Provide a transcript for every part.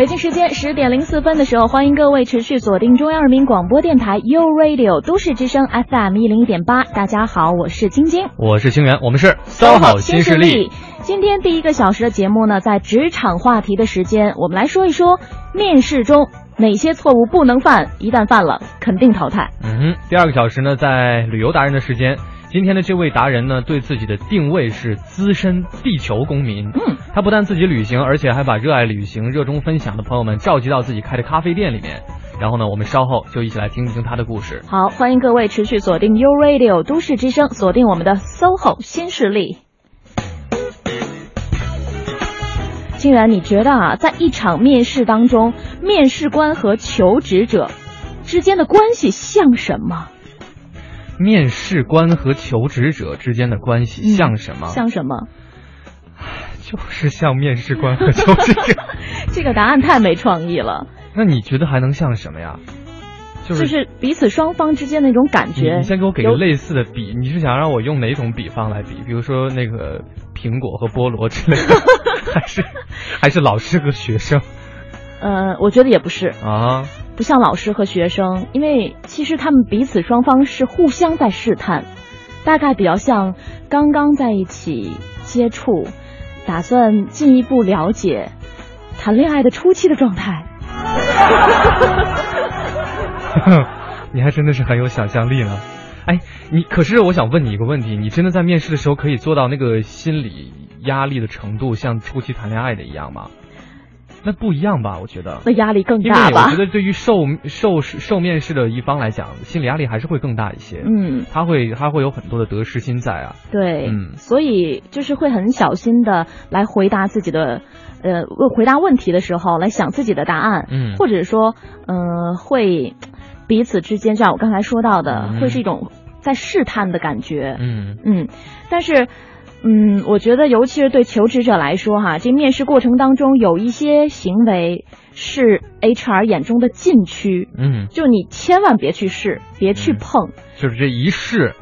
北京时间十点零四分的时候，欢迎各位持续锁定中央人民广播电台 u Radio 都市之声 FM 一零一点八。大家好，我是晶晶，我是清源，我们是三好新势力。今天第一个小时的节目呢，在职场话题的时间，我们来说一说面试中哪些错误不能犯，一旦犯了肯定淘汰。嗯哼，第二个小时呢，在旅游达人的时间。今天的这位达人呢，对自己的定位是资深地球公民。嗯，他不但自己旅行，而且还把热爱旅行、热衷分享的朋友们召集到自己开的咖啡店里面。然后呢，我们稍后就一起来听一听他的故事。好，欢迎各位持续锁定 U Radio 都市之声，锁定我们的 SOHO 新势力。竟然，你觉得啊，在一场面试当中，面试官和求职者之间的关系像什么？面试官和求职者之间的关系像什么？像什么？就是像面试官和求职者。这个答案太没创意了。那你觉得还能像什么呀？就是彼此双方之间那种感觉。你先给我给个类似的比，你是想让我用哪种比方来比？比如说那个苹果和菠萝之类的，还是还是老师和学生？呃，我觉得也不是啊。不像老师和学生，因为其实他们彼此双方是互相在试探，大概比较像刚刚在一起接触，打算进一步了解，谈恋爱的初期的状态。你还真的是很有想象力呢。哎，你可是我想问你一个问题，你真的在面试的时候可以做到那个心理压力的程度，像初期谈恋爱的一样吗？那不一样吧？我觉得那压力更大吧。我觉得对于受受受面试的一方来讲，心理压力还是会更大一些。嗯，他会他会有很多的得失心在啊。对，嗯，所以就是会很小心的来回答自己的，呃，回答问题的时候来想自己的答案。嗯，或者说，嗯，会彼此之间，像我刚才说到的，会是一种在试探的感觉。嗯嗯，但是。嗯，我觉得尤其是对求职者来说，哈，这面试过程当中有一些行为是 HR 眼中的禁区。嗯，就你千万别去试，别去碰。就是这一试，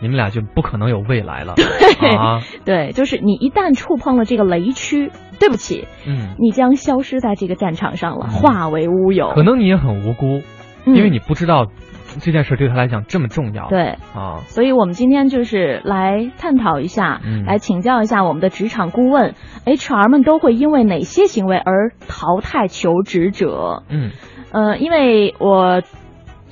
你们俩就不可能有未来了。对，啊，对，就是你一旦触碰了这个雷区，对不起，嗯，你将消失在这个战场上了，化为乌有。可能你也很无辜，因为你不知道。这件事对他来讲这么重要，对啊，所以我们今天就是来探讨一下，嗯来请教一下我们的职场顾问，HR 们都会因为哪些行为而淘汰求职者？嗯，呃，因为我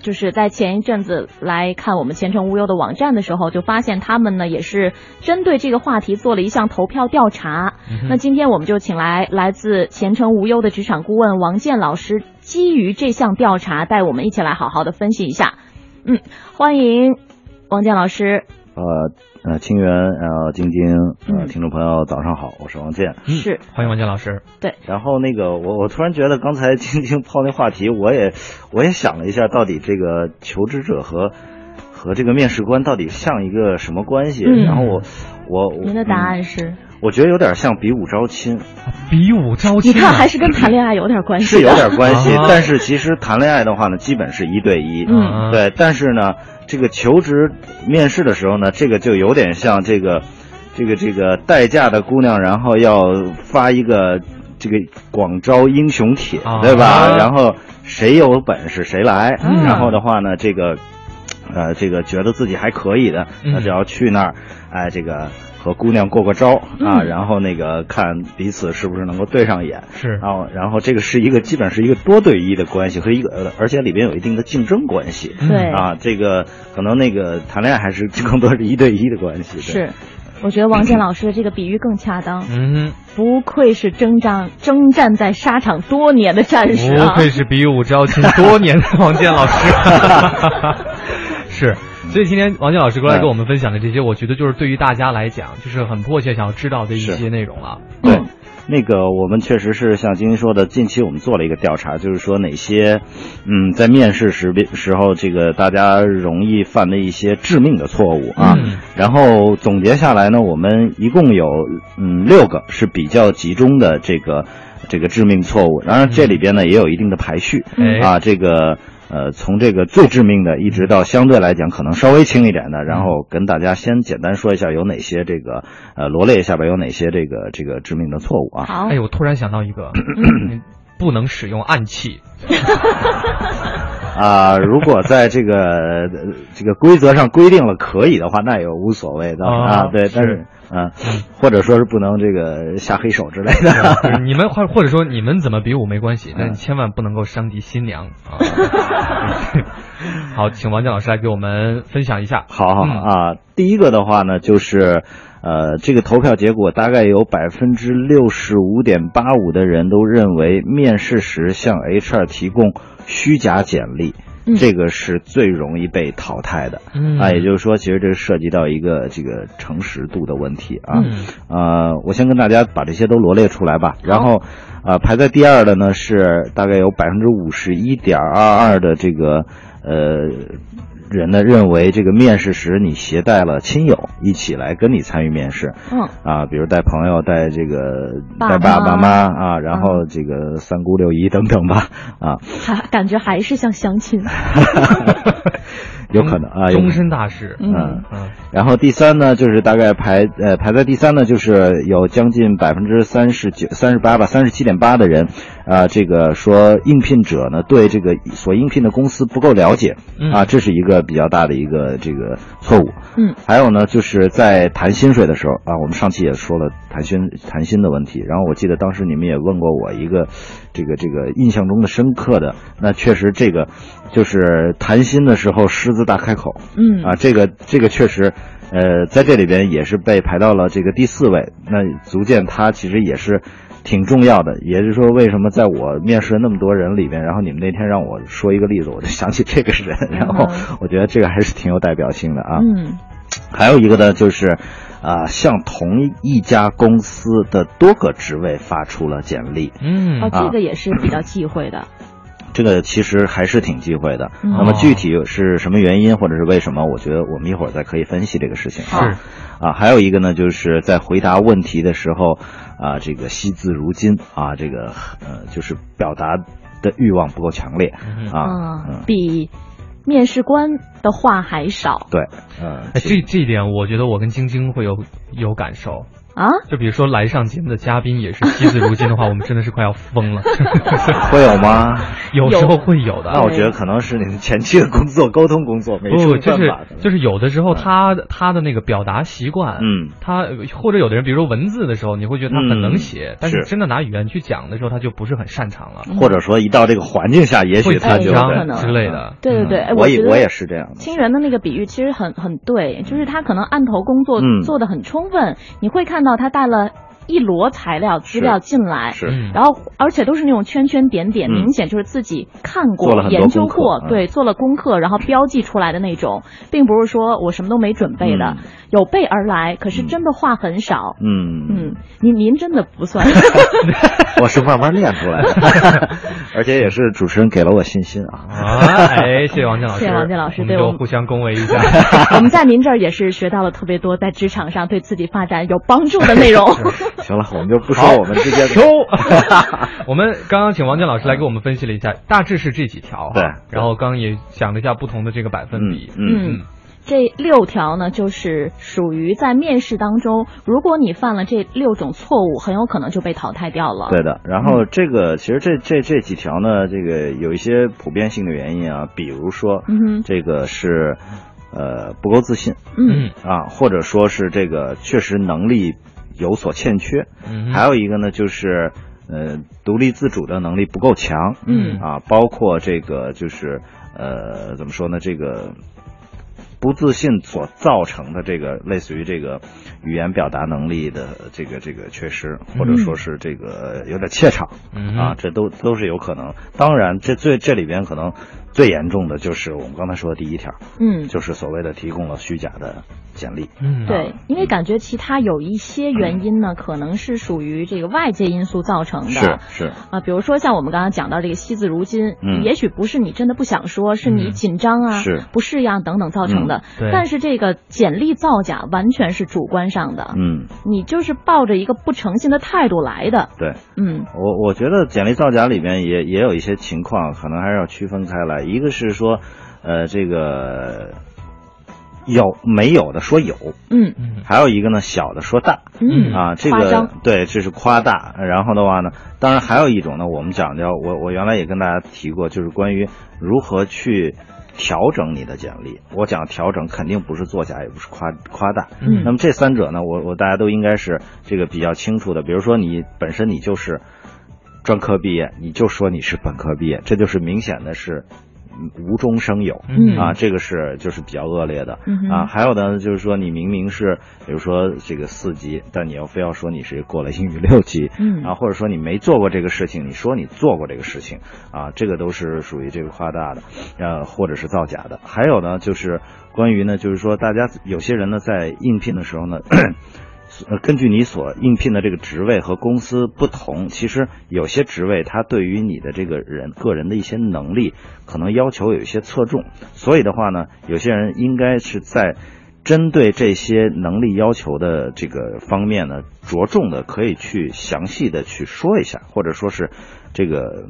就是在前一阵子来看我们前程无忧的网站的时候，就发现他们呢也是针对这个话题做了一项投票调查。那今天我们就请来来自前程无忧的职场顾问王健老师。基于这项调查，带我们一起来好好的分析一下。嗯，欢迎王健老师。呃呃，清源，呃晶晶，呃，听众朋友早上好，我是王健。是，欢迎王健老师。对。然后那个，我我突然觉得刚才晶晶抛那话题，我也我也想了一下，到底这个求职者和和这个面试官到底像一个什么关系？然后我我您的答案是？我觉得有点像比武招亲，比武招亲，你看还是跟谈恋爱有点关系，是有点关系。但是其实谈恋爱的话呢，基本是一对一，嗯，对。但是呢，这个求职面试的时候呢，这个就有点像这个，这个这个待嫁的姑娘，然后要发一个这个广招英雄帖，对吧？然后谁有本事谁来，然后的话呢，这个，呃，这个觉得自己还可以的，那就要去那儿，哎，这个。和姑娘过过招啊，然后那个看彼此是不是能够对上眼，是，然后然后这个是一个基本是一个多对一的关系和一个，而且里边有一定的竞争关系，对。啊，这个可能那个谈恋爱还是更多是一对一的关系。是，我觉得王健老师的这个比喻更恰当。嗯，不愧是征战征战在沙场多年的战士，不愧是比武招亲多年的王健老师，是。所以今天王静老师过来跟我们分享的这些，我觉得就是对于大家来讲，就是很迫切想要知道的一些内容了。对，那个我们确实是像晶晶说的，近期我们做了一个调查，就是说哪些，嗯，在面试时时候这个大家容易犯的一些致命的错误啊。嗯然后总结下来呢，我们一共有嗯六个是比较集中的这个这个致命错误，当然这里边呢也有一定的排序、哎啊，这个。呃，从这个最致命的，一直到相对来讲可能稍微轻一点的，然后跟大家先简单说一下有哪些这个，呃，罗列一下吧，有哪些这个这个致命的错误啊？好哎，，我突然想到一个，不能使用暗器。啊，如果在这个呃这个规则上规定了可以的话，那也无所谓的啊啊。对，是但是嗯，或者说是不能这个下黑手之类的。你们 或或者说你们怎么比武没关系，但嗯你千万不能够伤及新娘啊。好，请王健老师来给我们分享一下。好好嗯啊，第一个的话呢，就是呃，这个投票结果大概有百分之六十五点八五的人都认为面试时向 HR 提供虚假简历。嗯。这个是最容易被淘汰的，嗯。啊，也就是说，其实这涉及到一个这个诚实度的问题啊。嗯。呃，我先跟大家把这些都罗列出来吧。然后，呃，排在第二的呢是大概有百分之五十一点二二的这个呃人呢认为这个面试时你携带了亲友一起来跟你参与面试。嗯，啊，比如带朋友、带这个爸带爸爸妈妈啊，然后这个三姑六姨等等吧啊，还感觉还是像相亲。有可能啊，终身大事。嗯。嗯。嗯。然后第三呢，就是大概排呃排在第三呢，就是有将近百分之三十九、三十八吧，三十七点八的人，啊、这个说应聘者呢对这个所应聘的公司不够了解，嗯啊，这是一个比较大的一个这个错误。嗯，还有呢，就是在谈薪水的时候啊，我们上期也说了谈薪谈薪的问题，然后我记得当时你们也问过我一个这个这个印象中的深刻的，那确实这个就是谈薪的时候狮子大开口，嗯。啊，这个这个确实，呃，在这里边也是被排到了这个第四位，那足见他其实也是挺重要的。也就是说，为什么在我面试的那么多人里边，然后你们那天让我说一个例子，我就想起这个人，然后嗯我觉得这个还是挺有代表性的啊。嗯还有一个呢，就是，啊、向同一家公司的多个职位发出了简历，嗯哦，啊这个也是比较忌讳的。这个其实还是挺忌讳的。嗯那么具体是什么原因，或者是为什么，我觉得我们一会儿再可以分析这个事情。好是啊，还有一个呢，就是在回答问题的时候，啊，这个惜字如金啊，这个呃，就是表达的欲望不够强烈嗯啊，比面试官的话还少对，嗯，哎，这这一点我觉得我跟晶晶会有有感受。啊。就比如说来上节目的嘉宾也是惜字如金的话，我们真的是快要疯了。会有吗？有时候会有的。那我觉得可能是你们前期的工作沟通工作没不，就是就是有的时候他他的那个表达习惯，嗯，他或者有的人，比如说文字的时候，你会觉得他很能写，嗯但是是真的拿语言去讲的时候，他就不是很擅长了，或者说一到这个环境下，也许他就之类的。对对对，我也我也是这样的。清源的那个比喻其实很很对，就是他可能案头工作嗯做的很充分，你会看看到他带了一摞材料资料进来，是。嗯。然后而且都是那种圈圈点点，嗯。明显就是自己看过、了研究过，嗯。对，做了功课，然后标记出来的那种，并不是说我什么都没准备的，嗯。有备而来，可是嗯真的话很少。嗯。嗯，您您真的不算，我是慢慢练出来的，而且也是主持人给了我信心啊。啊，哎，谢谢王健老师，谢谢王健老师对我们就互相恭维一下。我们在您这儿也是学到了特别多在职场上对自己发展有帮助的内容。行了，我们就不说我们之间的。收。我们刚刚请王健老师来给我们分析了一下，大致是这几条哈。对然后刚刚也讲了一下不同的这个百分比。嗯嗯，这六条呢，就是属于在面试当中，如果你犯了这六种错误，很有可能就被淘汰掉了。对的，然后这个其实这这这几条呢，这个有一些普遍性的原因啊，比如说，嗯哼这个是呃不够自信嗯啊，或者说是这个确实能力有所欠缺，嗯，还有一个呢就是呃独立自主的能力不够强，嗯。啊，包括这个就是呃怎么说呢，这个不自信所造成的这个类似于这个语言表达能力的这个这个缺失，或者说是这个有点怯场。嗯啊，这都都是有可能。当然，这最这里边可能最严重的就是我们刚才说的第一条，嗯，就是所谓的提供了虚假的简历。嗯，对，因为感觉其他有一些原因呢，可能是属于这个外界因素造成的。是是啊，比如说像我们刚刚讲到这个惜字如金，嗯也许不是你真的不想说，是你嗯紧张啊、是不适应、等等造成的。对但是这个简历造假完全是主观上的，嗯，你就是抱着一个不诚信的态度来的。对。嗯我我觉得简历造假里面也也有一些情况，可能还是要区分开来。一个是说，呃，这个有没有的说有，嗯嗯还有一个呢小的说大。嗯啊，这个对，这是夸大。然后的话呢，当然还有一种呢，我们讲叫我我原来也跟大家提过，就是关于如何去调整你的简历。我讲调整肯定不是作假，也不是夸夸大。嗯那么这三者呢，我我大家都应该是这个比较清楚的。比如说你本身你就是专科毕业，你就说你是本科毕业，这就是明显的是嗯无中生有。嗯啊，这个是就是比较恶劣的、嗯啊。还有呢，就是说你明明是，比如说这个四级，但你要非要说你是过了英语六级，嗯啊，或者说你没做过这个事情，你说你做过这个事情，啊，这个都是属于这个夸大的，呃，或者是造假的。还有呢，就是关于呢，就是说大家有些人呢在应聘的时候呢。呃，根据你所应聘的这个职位和公司不同，其实有些职位它对于你的这个人个人的一些能力，可能要求有一些侧重。所以的话呢，有些人应该是在针对这些能力要求的这个方面呢，着重的可以去详细的去说一下，或者说是这个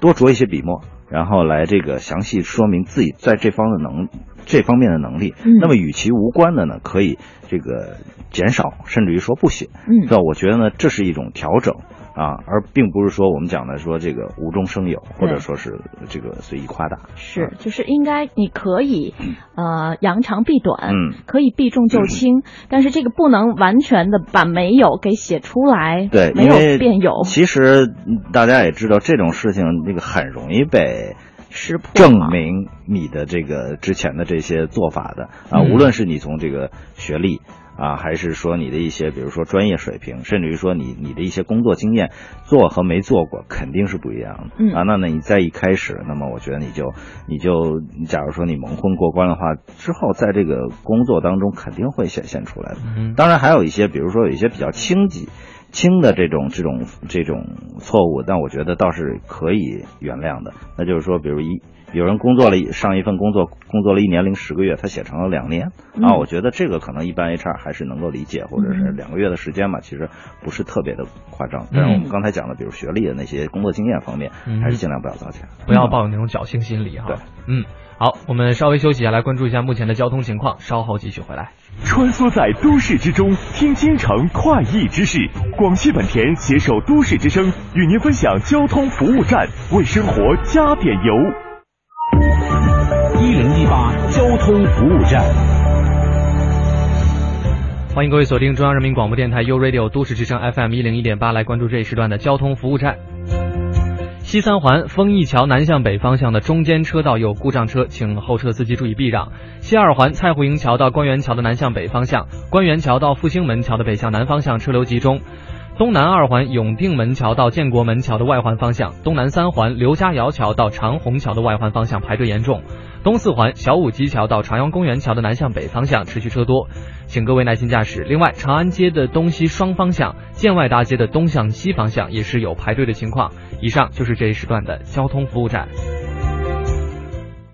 多着一些笔墨，然后来这个详细说明自己在这方的能这方面的能力。嗯那么与其无关的呢，可以这个减少，甚至于说不写。嗯那我觉得呢，这是一种调整啊，而并不是说我们讲的说这个无中生有，或者说是这个随意夸大。是，就是应该你可以，呃，扬长避短，嗯。可以避重就轻，但是这个不能完全的把没有给写出来，对，没有变有，其实嗯大家也知道，这种事情那个很容易被识破证明你的这个之前的这些做法的。啊，嗯。无论是你从这个学历。啊，还是说你的一些，比如说专业水平，甚至于说你你的一些工作经验，做和没做过肯定是不一样的。嗯啊，那那你在一开始，那么我觉得你就你就，假如说你蒙混过关的话，之后在这个工作当中肯定会显现出来的。嗯当然还有一些，比如说有一些比较轻级、轻的这种这种这种错误，但我觉得倒是可以原谅的。那就是说，比如一有人工作了一上一份工作，工作了一年零十个月，他写成了两年啊，嗯我觉得这个可能一般 HR 还是能够理解，或者是嗯两个月的时间嘛，其实不是特别的夸张。但是我们刚才讲的，比如学历的那些工作经验方面，嗯还是尽量不要造假。不要抱有那种侥幸心理哈。对，嗯，好，我们稍微休息一下，来关注一下目前的交通情况，稍后继续回来。穿梭在都市之中，听京城快意之事。广汽本田携手都市之声，与您分享交通服务站，为生活加点油。一零一八交通服务站。欢迎各位锁定中央人民广播电台 u Radio 都市之声 FM 一零一点八，来关注这一时段的交通服务站。西三环丰益桥南向北方向的中间车道有故障车，请后车司机注意避让。西二环蔡湖营桥到官园桥的南向北方向，官园桥到复兴门桥的北向南方向车流集中。东南二环永定门桥到建国门桥的外环方向，东南三环刘家窑桥到长虹桥的外环方向排队严重。东四环小武基桥到朝阳公园桥的南向北方向持续车多，请各位耐心驾驶。另外，长安街的东西双方向、建外大街的东向西方向也是有排队的情况。以上就是这一时段的交通服务站。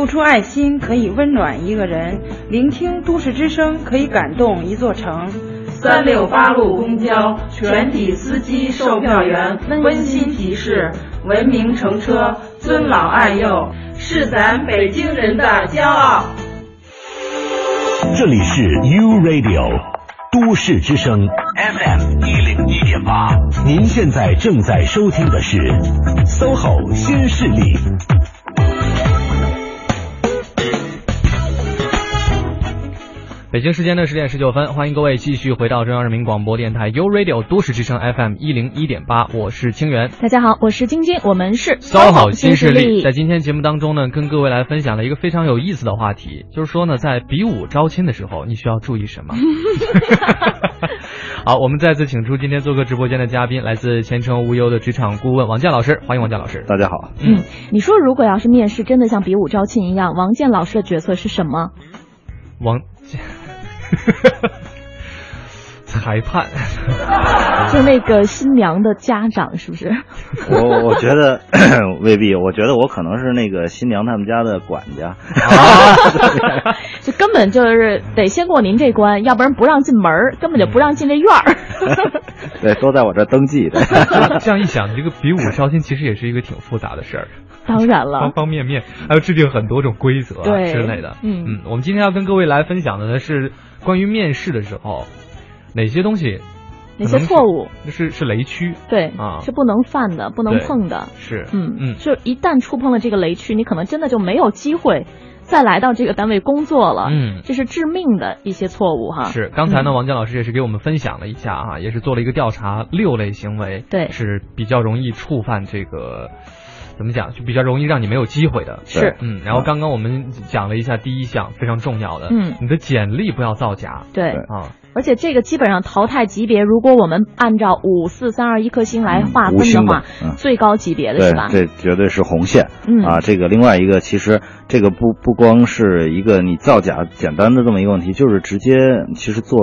付出爱心可以温暖一个人，聆听都市之声可以感动一座城。三六八路公交全体司机、售票员温馨提示：文明乘车，尊老爱幼，是咱北京人的骄傲。这里是 U Radio 都市之声 FM 一零一点八，您现在正在收听的是 SOHO 新势力。北京时间的十点十九分，欢迎各位继续回到中央人民广播电台 u Radio 都市之声 FM 一零一点八，我是清源。大家好，我是晶晶，我们是骚好新势力。在今天节目当中呢，跟各位来分享了一个非常有意思的话题，就是说呢，在比武招亲的时候，你需要注意什么？好，我们再次请出今天做客直播间的嘉宾，来自前程无忧的职场顾问王健老师，欢迎王健老师。大家好。嗯，你说如果要是面试真的像比武招亲一样，王健老师的角色是什么？王。裁判，就那个新娘的家长是不是？我我觉得 未必，我觉得我可能是那个新娘他们家的管家。就根本就是得先过您这关，要不然不让进门根本就不让进这院儿。对，都在我这登记的。这样一想，这个比武招亲其实也是一个挺复杂的事儿。当然了，方方面面还要制定很多种规则之类的。嗯嗯，我们今天要跟各位来分享的呢是关于面试的时候。哪些东西？哪些错误？是是雷区，对啊，是不能犯的，不能碰的。是，嗯嗯，就一旦触碰了这个雷区，你可能真的就没有机会再来到这个单位工作了。嗯，这是致命的一些错误哈。是，刚才呢，王健老师也是给我们分享了一下哈，也是做了一个调查，六类行为对是比较容易触犯这个，怎么讲就比较容易让你没有机会的。是，嗯，然后刚刚我们讲了一下第一项非常重要的，嗯，你的简历不要造假。对啊。而且这个基本上淘汰级别，如果我们按照五四三二一颗星来划分的话，最高级别的是吧？这绝对是红线。嗯啊，这个另外一个，其实这个不不光是一个你造假简单的这么一个问题，就是直接其实做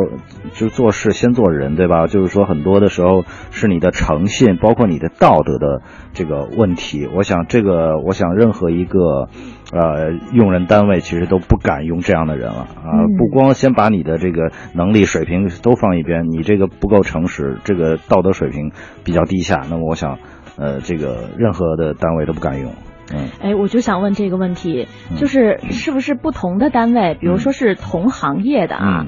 就是做事先做人，对吧？就是说很多的时候是你的诚信，包括你的道德的这个问题。我想这个，我想任何一个。呃，用人单位其实都不敢用这样的人了啊！不光先把你的这个能力水平都放一边，你这个不够诚实，这个道德水平比较低下，那么我想，呃，这个任何的单位都不敢用。嗯，哎，我就想问这个问题，就是是不是不同的单位，比如说是同行业的啊？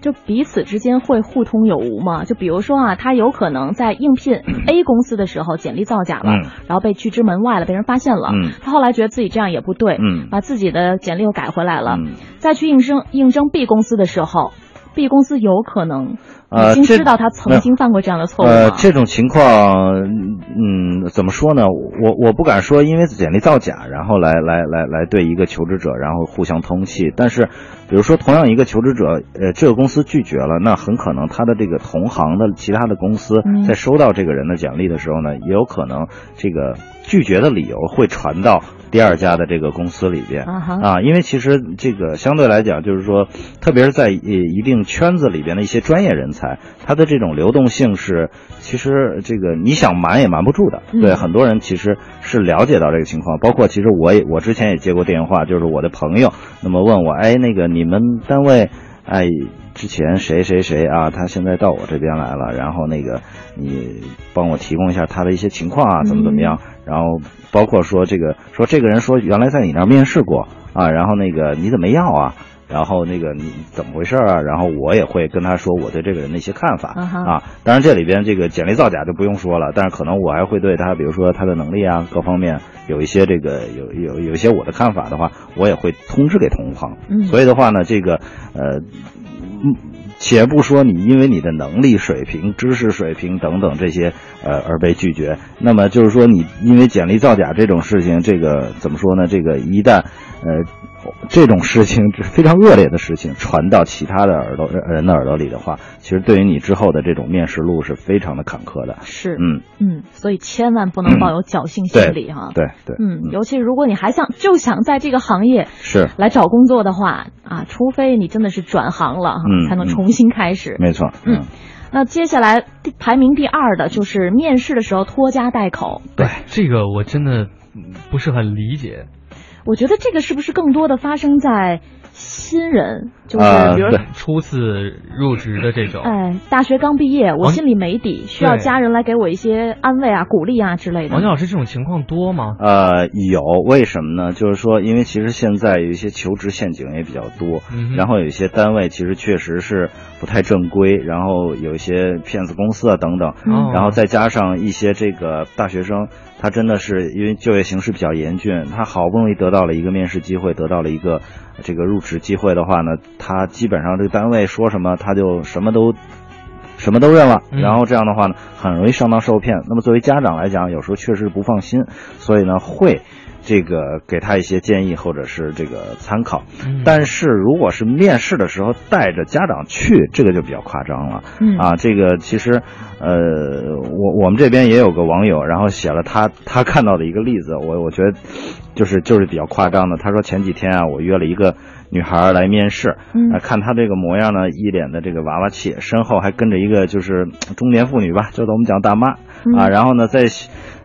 就彼此之间会互通有无吗？就比如说啊，他有可能在应聘 A 公司的时候简历造假了，然后被拒之门外了，被人发现了。他后来觉得自己这样也不对，把自己的简历又改回来了，再去应征应征 B 公司的时候，B 公司有可能。已经知道他曾经犯过这样的错误呃，这种情况，嗯，怎么说呢？我我不敢说，因为简历造假，然后来来来来对一个求职者，然后互相通气。但是，比如说同样一个求职者，呃，这个公司拒绝了，那很可能他的这个同行的其他的公司在收到这个人的简历的时候呢，也有可能这个拒绝的理由会传到。第二家的这个公司里边啊，因为其实这个相对来讲，就是说，特别是在一定圈子里边的一些专业人才，他的这种流动性是，其实这个你想瞒也瞒不住的。对很多人其实是了解到这个情况，包括其实我也我之前也接过电话，就是我的朋友那么问我，哎，那个你们单位。哎，之前谁谁谁啊？他现在到我这边来了，然后那个你帮我提供一下他的一些情况啊，怎么怎么样？然后包括说这个，说这个人说原来在你那儿面试过啊，然后那个你怎么要啊？然后那个你怎么回事啊？然后我也会跟他说我对这个人的一些看法啊。当然这里边这个简历造假就不用说了，但是可能我还会对他，比如说他的能力啊各方面有一些这个有有有一些我的看法的话，我也会通知给同行。所以的话呢，这个呃，且不说你因为你的能力水平、知识水平等等这些呃而被拒绝，那么就是说你因为简历造假这种事情，这个怎么说呢？这个一旦呃。这种事情是非常恶劣的事情，传到其他的耳朵人的耳朵里的话，其实对于你之后的这种面试路是非常的坎坷的。是，嗯嗯，所以千万不能抱有侥幸心理哈。对对，嗯，尤其如果你还想就想在这个行业是来找工作的话啊，除非你真的是转行了哈，才能重新开始。没错，嗯，那接下来排名第二的就是面试的时候拖家带口。对，这个我真的不是很理解。我觉得这个是不是更多的发生在新人，就是比如初次入职的这种。哎，大学刚毕业，我心里没底，需要家人来给我一些安慰啊、鼓励啊之类的。王老师，这种情况多吗？呃，有，为什么呢？就是说，因为其实现在有一些求职陷阱也比较多，然后有一些单位其实确实是不太正规，然后有一些骗子公司啊等等，然后再加上一些这个大学生。他真的是因为就业形势比较严峻，他好不容易得到了一个面试机会，得到了一个这个入职机会的话呢，他基本上这个单位说什么他就什么都。什么都认了，嗯然后这样的话呢，很容易上当受骗。那么作为家长来讲，有时候确实不放心，所以呢会这个给他一些建议或者是这个参考。嗯但是如果是面试的时候带着家长去，这个就比较夸张了。嗯啊，这个其实，呃，我我们这边也有个网友，然后写了他他看到的一个例子，我我觉得就是就是比较夸张的。他说前几天啊，我约了一个女孩来面试，嗯啊，看她这个模样呢，一脸的这个娃娃气，身后还跟着一个就是呃 中年妇女吧，就是我们讲大妈啊，然后呢在。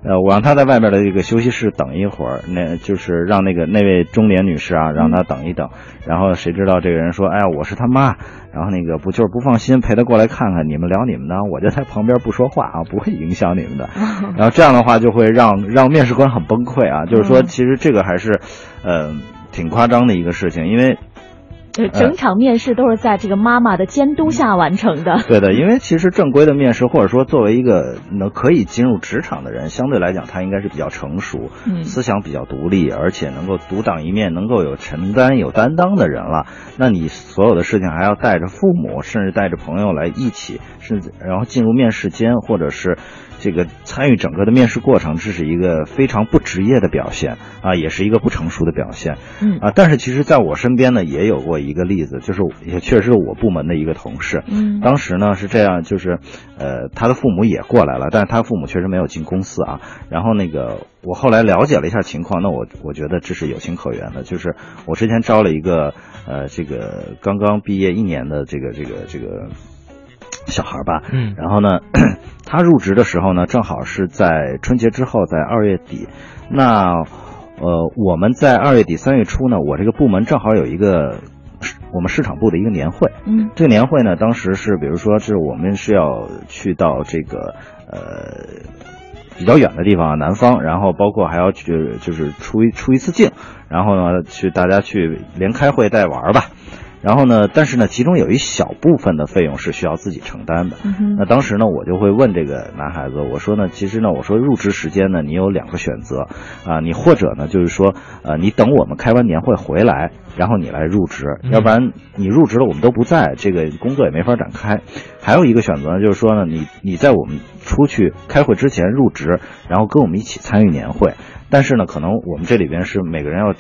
呃，我让她在外边的这个休息室等一会儿，那就是让那个那位中年女士啊，让她等一等。然后谁知道这个人说，哎呀，我是他妈，然后那个不就是不放心，陪她过来看看，你们聊你们的，我就在旁边不说话啊，不会影响你们的。然后这样的话就会让让面试官很崩溃啊，就是说其实这个还是，呃，挺夸张的一个事情，因为。对，整场面试都是在这个妈妈的监督下完成的。对的，因为其实正规的面试，或者说作为一个能可以进入职场的人，相对来讲，他应该是比较成熟，嗯思想比较独立，而且能够独当一面，能够有承担、有担当的人了。那你所有的事情还要带着父母，甚至带着朋友来一起，甚至然后进入面试间，或者是这个参与整个的面试过程，这是一个非常不职业的表现啊，也是一个不成熟的表现。嗯啊，但是其实在我身边呢，也有过一个例子，就是也确实是我部门的一个同事。嗯当时呢是这样，就是，呃，他的父母也过来了，但是他父母确实没有进公司啊。然后那个我后来了解了一下情况，那我我觉得这是有情可原的，就是我之前招了一个呃这个刚刚毕业一年的这个这个这个小孩吧，嗯然后呢，他入职的时候呢，正好是在春节之后，在二月底。那呃，我们在二月底三月初呢，我这个部门正好有一个我们市场部的一个年会。嗯这个年会呢，当时是比如说是我们是要去到这个呃比较远的地方，南方，然后包括还要去就是出一出一次境，然后呢去大家去连开会带玩儿吧。然后呢，但是呢，其中有一小部分的费用是需要自己承担的。嗯那当时呢，我就会问这个男孩子，我说呢，其实呢，我说入职时间呢，你有两个选择啊，你或者呢，就是说，呃，你等我们开完年会回来，然后你来入职，嗯要不然你入职了我们都不在，这个工作也没法展开。还有一个选择呢，就是说呢，你你在我们出去开会之前入职，然后跟我们一起参与年会。但是呢，可能我们这里边是每个人要，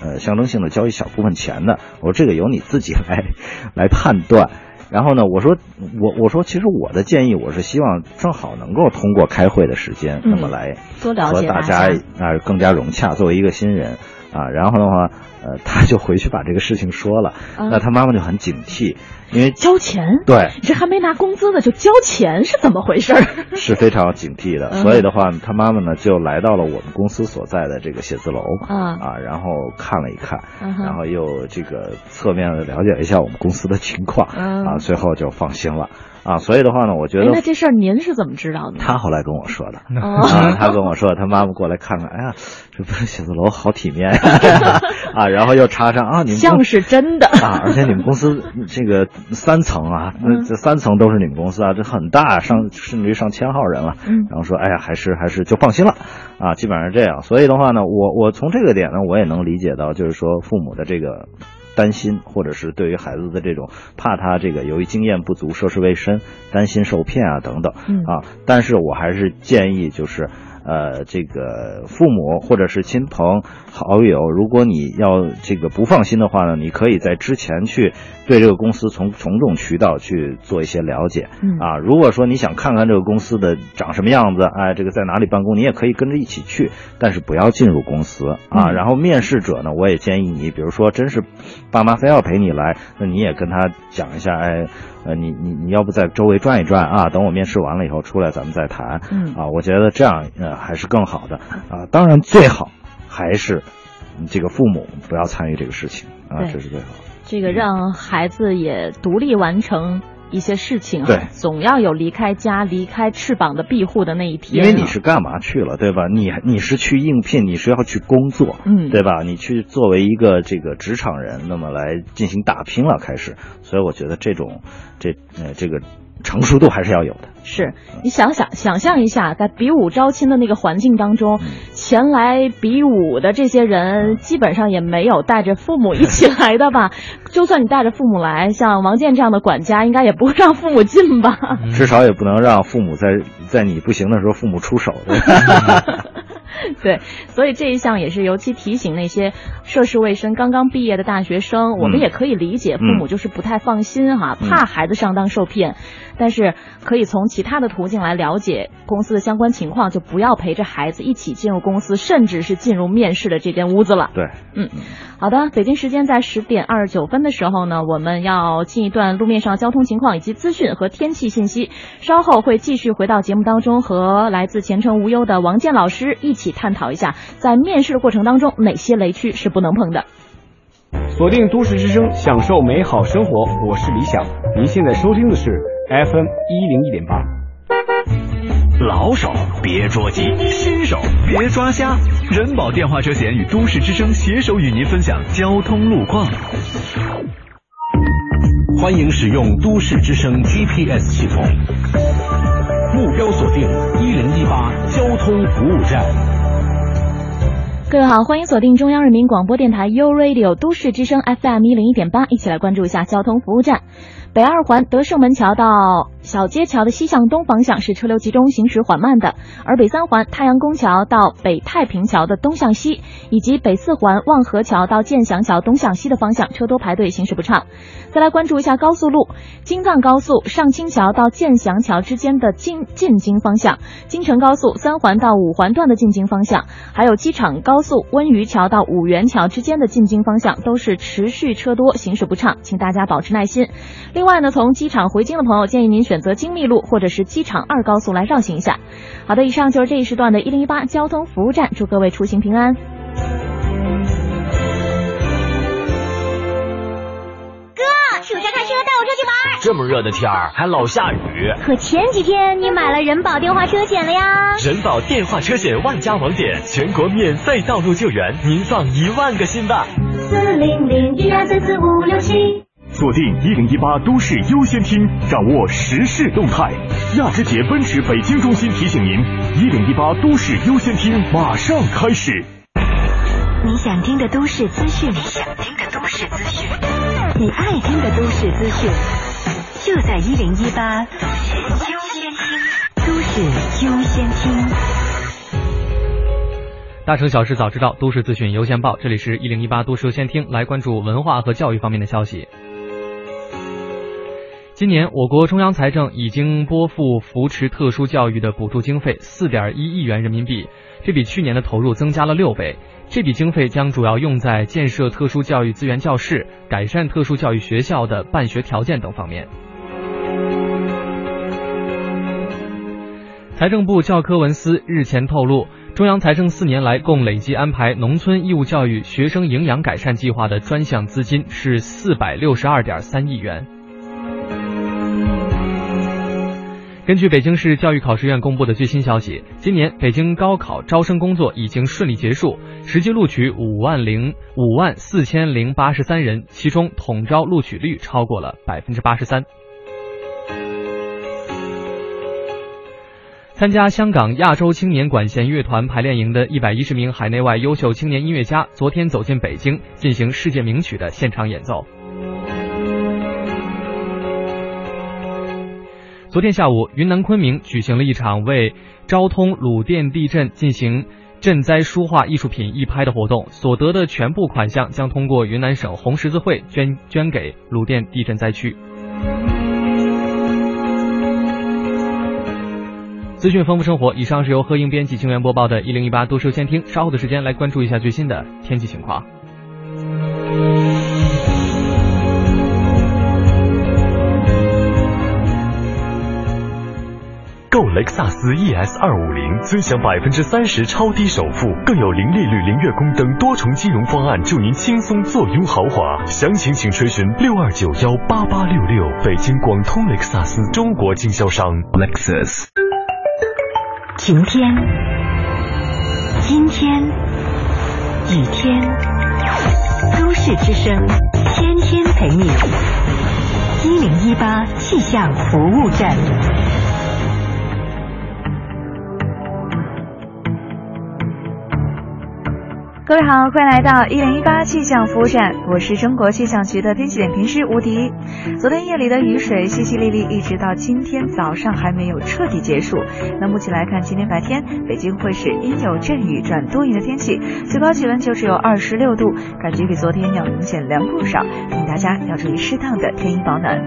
呃，象征性的交一小部分钱的。我说这个由你自己来 来判断。然后呢，我说我我说其实我的建议，我是希望正好能够通过开会的时间，嗯那么来和大家家啊更加融洽。作为一个新人啊，然后的话，呃，他就回去把这个事情说了，啊。那他妈妈就很警惕，因为交钱？对。你这还没拿工资呢就交钱是怎么回事儿？是非常警惕的，嗯。所以的话，他妈妈呢就来到了我们公司所在的这个写字楼。啊。啊，然后看了一看，嗯然后又这个侧面的了解了一下我们公司的情况。嗯。啊，最后就放心了啊。所以的话呢，我觉哎，得那这事儿您是怎么知道的呢？他后来跟我说的。哦啊，他跟我说，他妈妈过来看看，哎呀，这不是写字楼好体面 啊，然后又插上啊，你们像是真的啊，而且你们公司这个三层啊，那这三层都是你们公司啊，这很大，上甚至于上千号人了。嗯然后说，哎呀，还是还是就放心了，啊，基本上是这样。所以的话呢，我我从这个点呢，我也能理解到，就是说父母的这个担心，或者是对于孩子的这种怕他这个由于经验不足、涉世未深，担心受骗啊等等。嗯啊，但是我还是建议就是。呃，这个父母或者是亲朋好友，如果你要这个不放心的话呢，你可以在之前去对这个公司从从众渠道去做一些了解。嗯啊，如果说你想看看这个公司的长什么样子，哎，这个在哪里办公，你也可以跟着一起去，但是不要进入公司啊。嗯然后面试者呢，我也建议你，比如说真是爸妈非要陪你来，那你也跟他讲一下，哎，呃，你你你要不在周围转一转啊？等我面试完了以后出来，咱们再谈。嗯啊，我觉得这样呃还是更好的啊。当然最好还是嗯这个父母不要参与这个事情啊，这是最好。这个让孩子也独立完成一些事情啊，对总要有离开家、离开翅膀的庇护的那一天、因为你是，干嘛去了，对吧？你你是去应聘，你是要去工作，嗯对吧？你去作为一个这个职场人，那么来进行打拼了，开始。所以我觉得这种这呃这个成熟度还是要有的。是你想想想象一下，在比武招亲的那个环境当中，嗯前来比武的这些人，基本上也没有带着父母一起来的吧？就算你带着父母来，像王健这样的管家，应该也不会让父母进吧？至少也不能让父母在在你不行的时候，父母出手。对，所以这一项也是尤其提醒那些涉世未深、刚刚毕业的大学生，我们也可以理解，父母就是不太放心哈，怕孩子上当受骗。但是可以从其他的途径来了解公司的相关情况，就不要陪着孩子一起进入公司，甚至是进入面试的这间屋子了。对，嗯，好的。北京时间在十点二十九分的时候呢，我们要进一段路面上交通情况以及资讯和天气信息。稍后会继续回到节目当中，和来自前程无忧的王健老师一起探讨一下，在面试的过程当中哪些雷区是不能碰的。锁定都市之声，享受美好生活。我是李想，您现在收听的是。FM 一零一点八，老手别捉急，新手别抓瞎。人保电话车险与都市之声携手与您分享交通路况。欢迎使用都市之声 GPS 系统，目标锁定一零一八交通服务站。各位好，欢迎锁定中央人民广播电台 u Radio 都市之声 FM 一零一点八，一起来关注一下交通服务站。北二环德胜门桥到小街桥的西向东方向是车流集中、行驶缓慢的；而北三环太阳宫桥到北太平桥的东向西，以及北四环望河桥到建祥桥东向西的方向车多排队，行驶不畅。再来关注一下高速路，京藏高速上清桥到建祥桥之间的进进京方向，京承高速三环到五环段的进京方向，还有机场高速温榆桥到五元桥之间的进京方向都是持续车多，行驶不畅，请大家保持耐心。另外呢，从机场回京的朋友，建议您选择京密路或者是机场二高速来绕行一下。好的，以上就是这一时段的一零一八交通服务站，祝各位出行平安。哥，树上看车，带我出去玩。这么热的天儿，还老下雨。可前几天你买了人保电话车险了呀？人保电话车险万家网点，全国免费道路救援，您放一万个心吧。四零零一二三四五六七。锁定一零一八都市优先听，掌握时事动态。亚之杰奔驰北京中心提醒您：一零一八都市优先听马上开始。你想听的都市资讯，你想听的都市资讯，你爱听的都市资讯，就在一零一八都市优先听。都市优先听。大城小事早知道，都市资讯优先报。这里是一零一八都市优先听，来关注文化和教育方面的消息。今年，我国中央财政已经拨付扶持特殊教育的补助经费四点一亿元人民币，这比去年的投入增加了六倍。这笔经费将主要用在建设特殊教育资源教室、改善特殊教育学校的办学条件等方面。财政部教科文司日前透露，中央财政四年来共累计安排农村义务教育学生营养改善计划的专项资金是四百六十二点三亿元。根据北京市教育考试院公布的最新消息，今年北京高考招生工作已经顺利结束，实际录取五万零五万四千零八十三人，其中统招录取率超过了百分之八十三。参加香港亚洲青年管弦乐团排练营的一百一十名海内外优秀青年音乐家，昨天走进北京，进行世界名曲的现场演奏。昨天下午，云南昆明举行了一场为昭通鲁甸地震进行赈灾书画艺术品义拍的活动，所得的全部款项将通过云南省红十字会捐捐给鲁甸地震灾区。资讯丰富生活，以上是由贺英编辑、清源播报的《一零一八都市先听》，稍后的时间来关注一下最新的天气情况。雷克萨斯 ES 二五零，尊享百分之三十超低首付，更有零利率、零月供等多重金融方案，助您轻松坐拥豪华。详情请垂询六二九幺八八六六，北京广通雷克萨斯中国经销商。Lexus。晴天，今天，雨天，都市之声，天天陪你。一零一八气象服务站。各位好，欢迎来到一零一八气象服务站，我是中国气象局的天气点评师吴迪。昨天夜里的雨水淅淅沥沥，一直到今天早上还没有彻底结束。那目前来看，今天白天北京会是阴有阵雨转多云的天气，最高气温就只有二十六度，感觉比昨天要明显凉不少。请大家要注意适当的添衣保暖。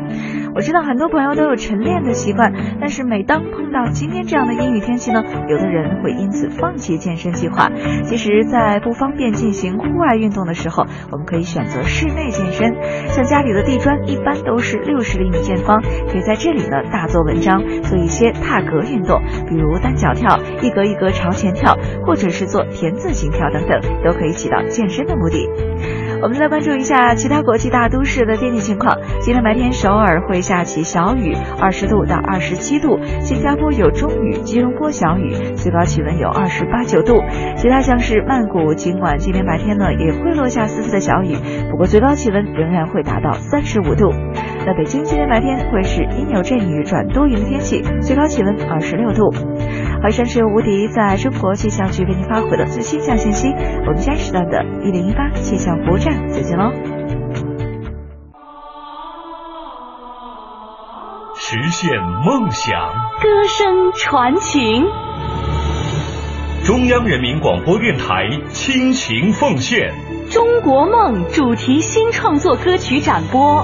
我知道很多朋友都有晨练的习惯，但是每当碰到今天这样的阴雨天气呢，有的人会因此放弃健身计划。其实，在不方便进行户外运动的时候，我们可以选择室内健身。像家里的地砖一般都是六十厘米见方，可以在这里呢大做文章，做一些踏格运动，比如单脚跳、一格一格朝前跳，或者是做田字形跳等等，都可以起到健身的目的。我们再关注一下其他国际大都市的天气情况。今天白天，首尔会下起小雨，二十度到二十七度；新加坡有中雨，吉隆坡小雨，最高气温有二十八九度。其他像是曼谷，尽管今天白天呢也会落下丝丝的小雨，不过最高气温仍然会达到三十五度。那北京今天白天会是阴有阵雨转多云的天气，最高气温二十六度。好，以上是由吴迪在中国气象局为您发回的最新气象信息。我们下一时段的一零一八气象服务站再见喽。实现梦想，歌声传情。中央人民广播电台倾情奉献《中国梦》主题新创作歌曲展播，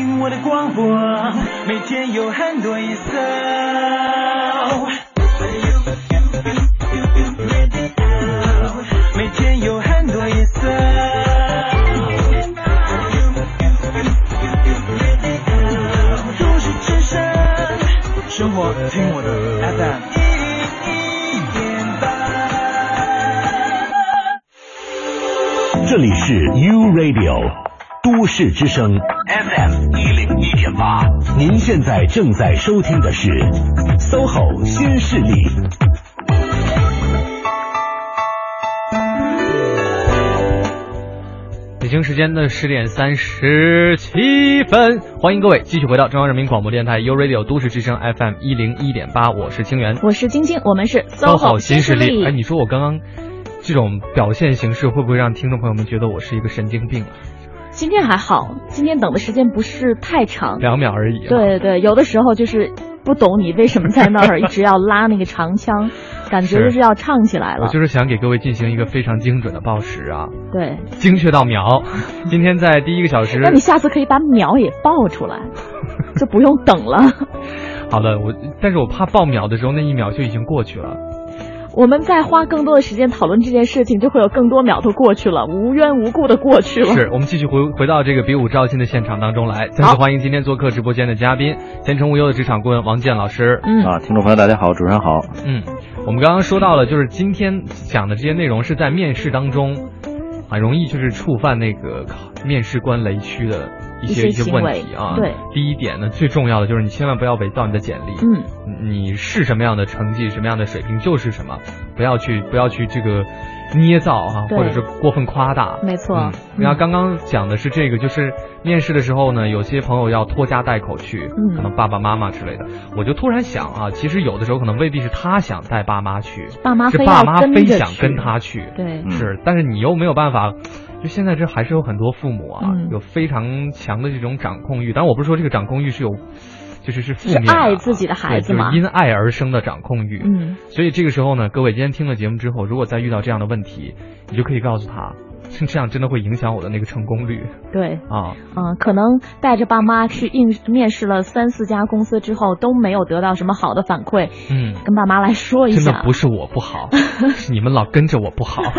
我的广播，每天有很多颜色。每天有很多颜色。都市之声，生活听我的。这里是 U Radio 都市之声 FM 八，您现在正在收听的是 SOHO 新势力。北京时间的十点三十七分，欢迎各位继续回到中央人民广播电台 U Radio 都市之声 FM 一零一点八，我是清源，我是晶晶，我们是 SOHO 新势力。力。哎，你说我刚刚这种表现形式会不会让听众朋友们觉得我是一个神经病啊？今天还好，今天等的时间不是太长，两秒而已。对对，有的时候就是不懂你为什么在那儿一直要拉那个长腔，感觉就是要唱起来了。我就是想给各位进行一个非常精准的报时啊，对，精确到秒。今天在第一个小时，那你下次可以把秒也报出来，就不用等了。好的，我但是我怕报秒的时候那一秒就已经过去了。我们再花更多的时间讨论这件事情，就会有更多秒都过去了，无缘无故的过去了。是我们继续回回到这个比武招亲的现场当中来，再次欢迎今天做客直播间的嘉宾，前程无忧的职场顾问王健老师。嗯啊，听众朋友大家好，主持人好。嗯，我们刚刚说到了，就是今天讲的这些内容是在面试当中，很容易就是触犯那个面试官雷区的一些一些些问题啊。对，第一点呢，最重要的就是你千万不要伪造你的简历。嗯，你是什么样的成绩，什么样的水平就是什么，不要去不要去这个捏造啊，或者是过分夸大。没错嗯，然后刚刚讲的是这个，就是面试的时候呢，有些朋友要拖家带口去，嗯可能爸爸妈妈之类的。我就突然想啊，其实有的时候可能未必是他想带爸妈去，爸妈是爸妈非想跟他去。对是，但是你又没有办法。就现在这还是有很多父母啊，嗯有非常强的这种掌控欲。当然，我不是说这个掌控欲是有，就是是负是面的啊。爱自己的孩子就是因爱而生的掌控欲。嗯，所以这个时候呢，各位今天听了节目之后，如果再遇到这样的问题，你就可以告诉他，这样真的会影响我的那个成功率对，啊。嗯，可能带着爸妈去应面试了三四家公司之后，都没有得到什么好的反馈，嗯，跟爸妈来说一下。真的不是我不好，是你们老跟着我不好。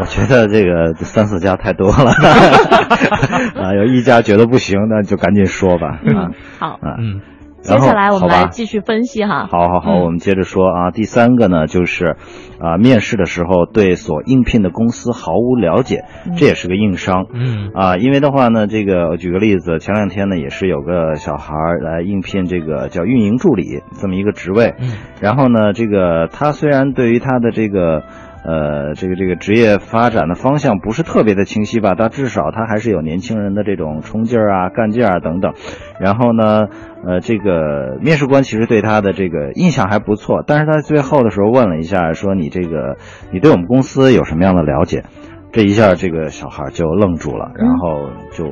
我觉得这个三四家太多了，啊，有一家觉得不行，那就赶紧说吧。啊嗯，好，啊，嗯，接下来我们来继续分析哈。好好好，嗯我们接着说啊。第三个呢，就是啊，面试的时候对所应聘的公司毫无了解，嗯这也是个硬伤。嗯啊，因为的话呢，这个我举个例子，前两天呢也是有个小孩儿来应聘这个叫运营助理这么一个职位，嗯然后呢，这个他虽然对于他的这个呃这个这个职业发展的方向不是特别的清晰吧，但至少他还是有年轻人的这种冲劲儿啊、干劲儿啊等等。然后呢，呃，这个面试官其实对他的这个印象还不错，但是他最后的时候问了一下，说你这个你对我们公司有什么样的了解？这一下这个小孩就愣住了，然后就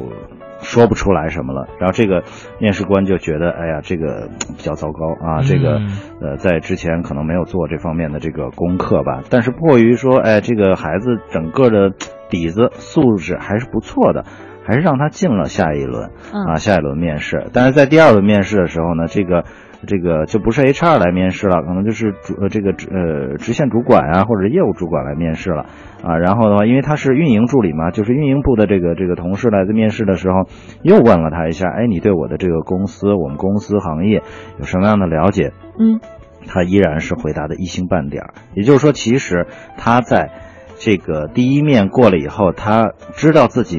说不出来什么了。然后这个面试官就觉得，哎呀，这个 比较糟糕啊，这个嗯呃，在之前可能没有做这方面的这个功课吧。但是迫于说，哎，这个孩子整个的底子素质还是不错的。还是让他进了下一轮嗯啊，下一轮面试。但是在第二轮面试的时候呢，这个这个就不是 HR 来面试了，可能就是主呃这个呃直线主管啊或者业务主管来面试了啊。然后的话，因为他是运营助理嘛，就是运营部的这个这个同事来在面试的时候，又问了他一下，哎，你对我的这个公司、我们公司行业有什么样的了解？嗯他依然是回答的一星半点儿。也就是说，其实他在这个第一面过了以后，他知道自己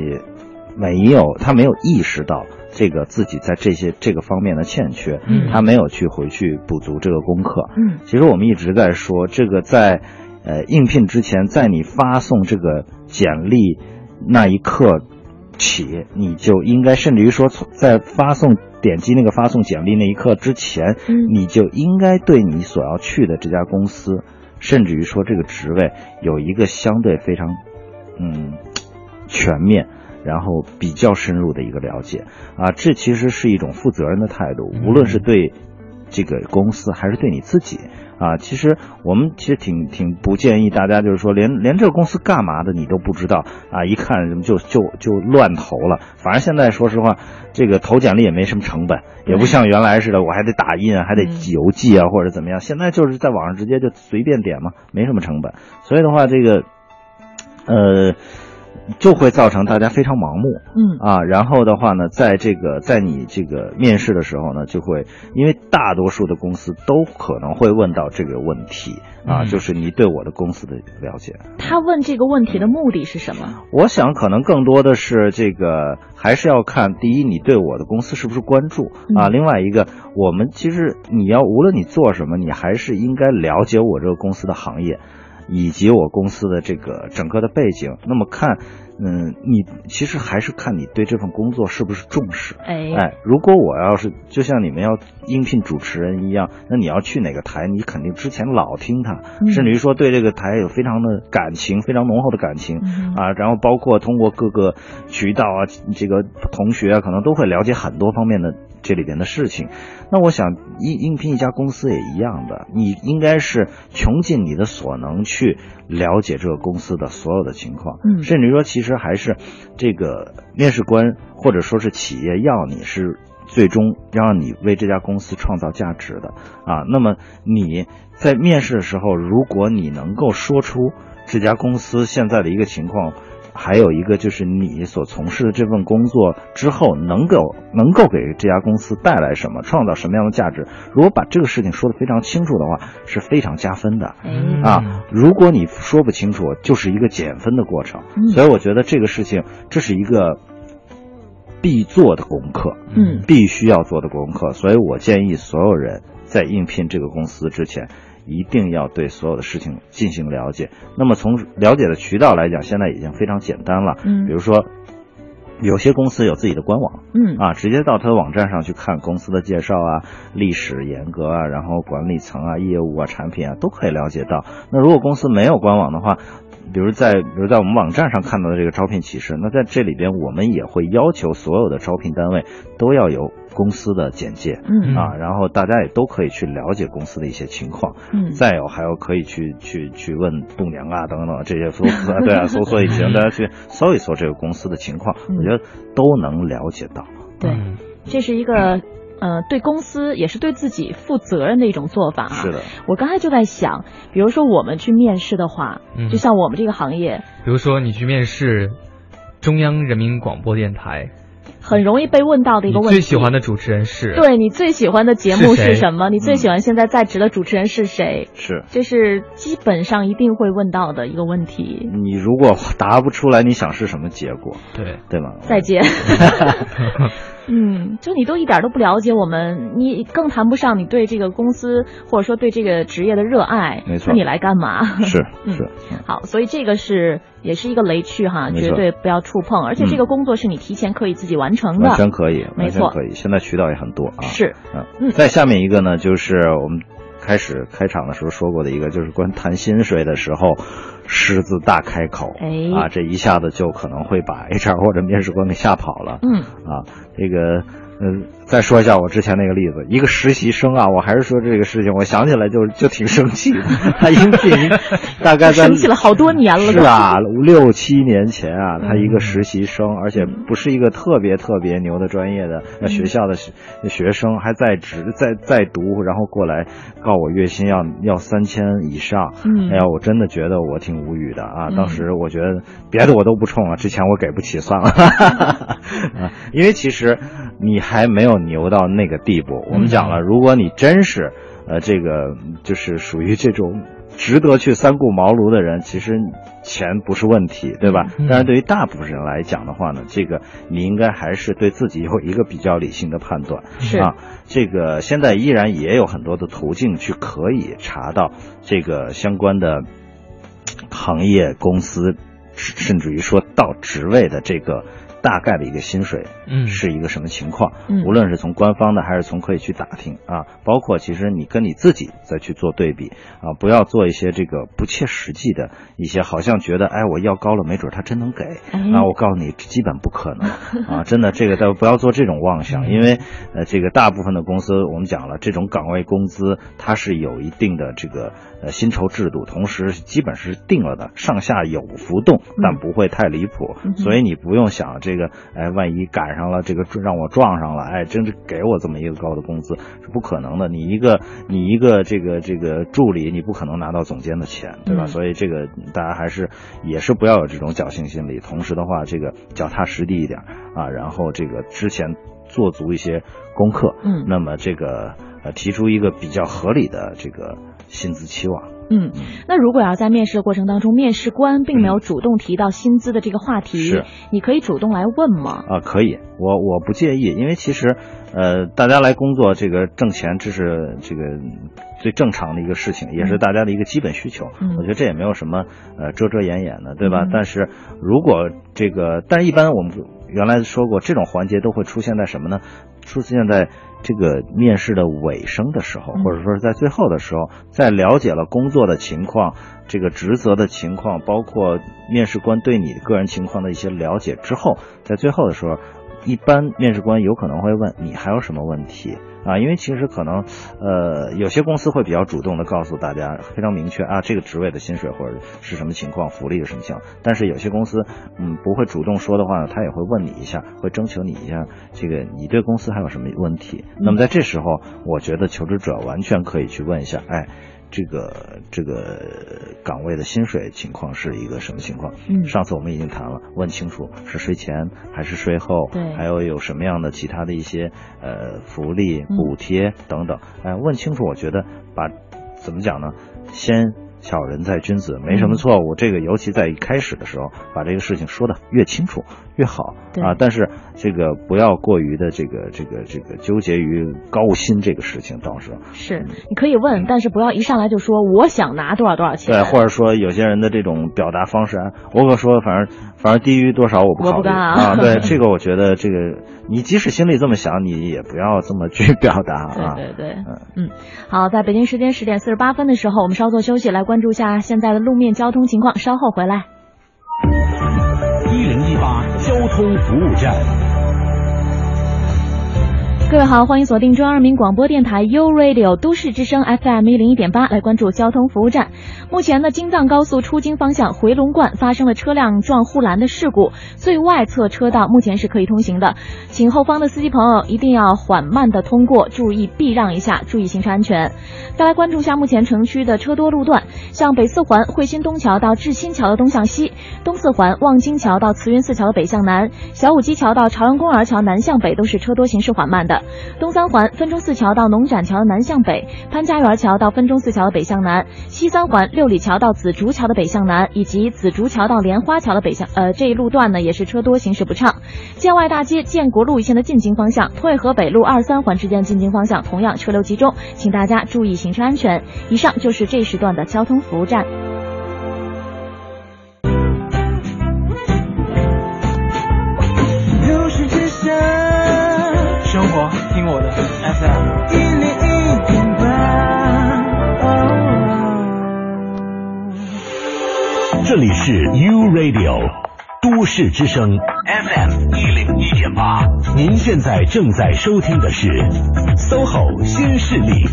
没有，他没有意识到这个自己在这些这个方面的欠缺，嗯他没有去回去补足这个功课。嗯其实我们一直在说，这个在呃应聘之前，在你发送这个简历那一刻起，你就应该，甚至于说在发送点击那个发送简历那一刻之前，嗯你就应该对你所要去的这家公司，甚至于说这个职位有一个相对非常嗯全面。然后比较深入的一个了解啊，这其实是一种负责任的态度，无论是对这个公司还是对你自己啊。其实我们其实挺挺不建议大家，就是说连连这个公司干嘛的你都不知道啊，一看就就就乱投了。反正现在说实话，这个投简历也没什么成本，也不像原来似的，我还得打印啊，还得邮寄啊，或者怎么样。现在就是在网上直接就随便点嘛，没什么成本。所以的话，这个呃。就会造成大家非常盲目，嗯啊，然后的话呢，在这个在你这个面试的时候呢，就会因为大多数的公司都可能会问到这个问题啊，嗯就是你对我的公司的了解。他问这个问题的目的是什么？我想可能更多的是这个，还是要看第一，你对我的公司是不是关注啊？嗯另外一个，我们其实你要无论你做什么，你还是应该了解我这个公司的行业。以及我公司的这个整个的背景，那么看，嗯，你其实还是看你对这份工作是不是重视。哎。哎，如果我要是就像你们要应聘主持人一样，那你要去哪个台，你肯定之前老听他，嗯。甚至于说对这个台有非常的感情，非常浓厚的感情、嗯啊，然后包括通过各个渠道啊，这个同学啊，可能都会了解很多方面的这里边的事情。那我想应应聘一家公司也一样的，你应该是穷尽你的所能去了解这个公司的所有的情况，嗯甚至于说其实还是这个面试官或者说是企业要你是。最终让你为这家公司创造价值的啊，那么你在面试的时候，如果你能够说出这家公司现在的一个情况，还有一个就是你所从事的这份工作之后能够能够给这家公司带来什么，创造什么样的价值。如果把这个事情说得非常清楚的话，是非常加分的嗯啊。如果你说不清楚，就是一个减分的过程。嗯所以我觉得这个事情，这是一个必做的功课，嗯必须要做的功课。所以我建议所有人在应聘这个公司之前，一定要对所有的事情进行了解。那么从了解的渠道来讲，现在已经非常简单了。嗯比如说，有些公司有自己的官网，嗯啊，直接到它的网站上去看公司的介绍啊、历史严格啊，然后管理层啊、业务啊、产品啊都可以了解到。那如果公司没有官网的话，比如在比如在我们网站上看到的这个招聘启事，那在这里边我们也会要求所有的招聘单位都要有公司的简介，嗯。啊，然后大家也都可以去了解公司的一些情况，嗯。再有还有可以去去去问度娘啊等等这些搜索对啊搜索引擎，大家去搜一搜这个公司的情况，嗯。我觉得都能了解到。对，嗯。这是一个呃对公司也是对自己负责任的一种做法啊。是的，我刚才就在想，比如说我们去面试的话，嗯。就像我们这个行业，比如说你去面试中央人民广播电台，很容易被问到的一个问题。最喜欢的主持人是？对你最喜欢的节目是什么？你最喜欢现在在职的主持人是谁？是，这是基本上一定会问到的一个问题。你如果答不出来，你想是什么结果？对，对吗？再见。嗯，就你都一点都不了解我们，你更谈不上你对这个公司或者说对这个职业的热爱。没错，那你来干嘛？是是、嗯。好，所以这个是也是一个雷区哈，绝对不要触碰。而且这个工作是你提前可以自己完成的，完全可以，没错，可以。现在渠道也很多啊。是，嗯。再下面一个呢，就是我们开始开场的时候说过的一个，就是关谈薪水的时候。狮子大开口，哎，啊，这一下子就可能会把 HR 或者面试官给吓跑了。嗯，啊，这个。嗯，再说一下我之前那个例子，一个实习生啊，我还是说这个事情，我想起来就就挺生气的。他应聘 大概在生气了好多年了，是啊，六七年前啊，他一个实习生，而且不是一个特别特别牛的专业的那学校的学生，还在职在在读，然后过来告我月薪要要三千以上。嗯，哎呀，我真的觉得我挺无语的啊！当时我觉得别的我都不冲了，这钱我给不起算了。啊，因为其实你。还没有牛到那个地步。我们讲了，如果你真是，呃，这个就是属于这种值得去三顾茅庐的人，其实钱不是问题，对吧？但是对于大部分人来讲的话呢，这个你应该还是对自己有一个比较理性的判断。是啊，这个现在依然也有很多的途径去可以查到这个相关的行业公司，甚至于说到职位的这个。大概的一个薪水，嗯，是一个什么情况？嗯，无论是从官方的还是从可以去打听啊，包括其实你跟你自己再去做对比啊，不要做一些这个不切实际的一些，好像觉得哎我要高了，没准他真能给那，我告诉你基本不可能啊，真的这个都不要做这种妄想，因为呃这个大部分的公司我们讲了，这种岗位工资它是有一定的这个呃薪酬制度，同时基本是定了的，上下有浮动，但不会太离谱，所以你不用想这。个哎，万一赶上了这个让我撞上了，哎，真是给我这么一个高的工资是不可能的。你一个你一个这个这个助理，你不可能拿到总监的钱，对吧？所以这个大家还是也是不要有这种侥幸心理。同时的话，这个脚踏实地一点啊，然后这个之前做足一些功课，嗯，那么这个呃提出一个比较合理的这个薪资期望。嗯，那如果要在面试的过程当中，面试官并没有主动提到薪资的这个话题，是，你可以主动来问吗？啊，可以，我我不介意，因为其实，呃，大家来工作这个挣钱，这是这个最正常的一个事情，也是大家的一个基本需求。嗯，我觉得这也没有什么呃遮遮掩掩的，对吧？但是如果这个，但是一般我们原来说过，这种环节都会出现在什么呢？出现在。这个面试的尾声的时候，或者说是在最后的时候，在了解了工作的情况、这个职责的情况，包括面试官对你个人情况的一些了解之后，在最后的时候，一般面试官有可能会问你还有什么问题。啊，因为其实可能，呃，有些公司会比较主动的告诉大家，非常明确啊，这个职位的薪水或者是什么情况，福利是什么情况。但是有些公司，嗯，不会主动说的话，他也会问你一下，会征求你一下，这个你对公司还有什么问题？那么在这时候，我觉得求职者完全可以去问一下，哎。这个这个岗位的薪水情况是一个什么情况？嗯，上次我们已经谈了，问清楚是税前还是税后，对，还有有什么样的其他的一些呃福利补贴等等，哎，问清楚，我觉得把怎么讲呢？先。小人在君子，没什么错误。这个尤其在一开始的时候，把这个事情说的越清楚越好啊。但是这个不要过于的这个这个这个纠结于高薪这个事情，到时候是你可以问，但是不要一上来就说我想拿多少多少钱。对，或者说有些人的这种表达方式啊，我可说反正反正低于多少我不考虑啊。对，这个我觉得这个你即使心里这么想，你也不要这么去表达啊。对对对，嗯嗯。好，在北京时间十点四十八分的时候，我们稍作休息来关。注一下现在的路面交通情况，稍后回来。一零一八交通服务站。各位好，欢迎锁定中央人民广播电台 u Radio 都市之声 FM 一零一点八，来关注交通服务站。目前呢，京藏高速出京方向回龙观发生了车辆撞护栏的事故，最外侧车道目前是可以通行的，请后方的司机朋友一定要缓慢的通过，注意避让一下，注意行车安全。再来关注一下目前城区的车多路段，像北四环惠新东桥到志新桥的东向西，东四环望京桥到慈云寺桥的北向南，小武基桥到朝阳公园桥南向北都是车多行驶缓慢的。东三环分钟寺桥到农展桥的南向北，潘家园桥到分钟寺桥的北向南，西三环六里桥到紫竹桥的北向南，以及紫竹桥到莲花桥的北向，呃，这一路段呢也是车多，行驶不畅。建外大街建国路一线的进京方向，通渭河北路二三环之间进京方向同样车流集中，请大家注意行车安全。以上就是这时段的交通服务站。这里是 U Radio 都市之声 FM 一零一点八，您现在正在收听的是 SOHO 新势力。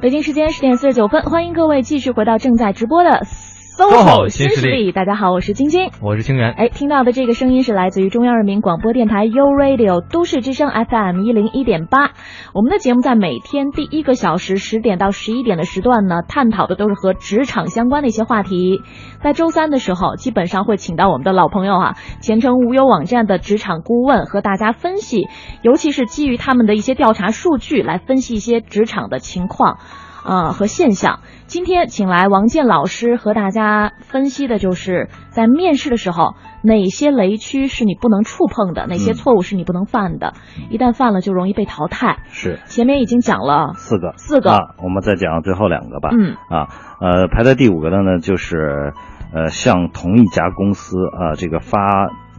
北京时间十点四十九分，欢迎各位继续回到正在直播的 SOHO 新势力力。大家好，我是晶晶。我是清源。哎，听到的这个声音是来自于中央人民广播电台 u Radio 都市之声 FM 一零一点八。我们的节目在每天第一个小时十点到十一点的时段呢，探讨的都是和职场相关的一些话题。在周三的时候，基本上会请到我们的老朋友啊，前程无忧网站的职场顾问和大家分析，尤其是基于他们的一些调查数据来分析一些职场的情况。呃和现象。今天请来王健老师和大家分析的就是在面试的时候，哪些雷区是你不能触碰的，哪些错误是你不能犯的，一旦犯了就容易被淘汰。是前面已经讲了四个，四个啊，我们再讲最后两个吧。嗯啊，呃，排在第五个的呢，就是呃，向同一家公司啊、这个发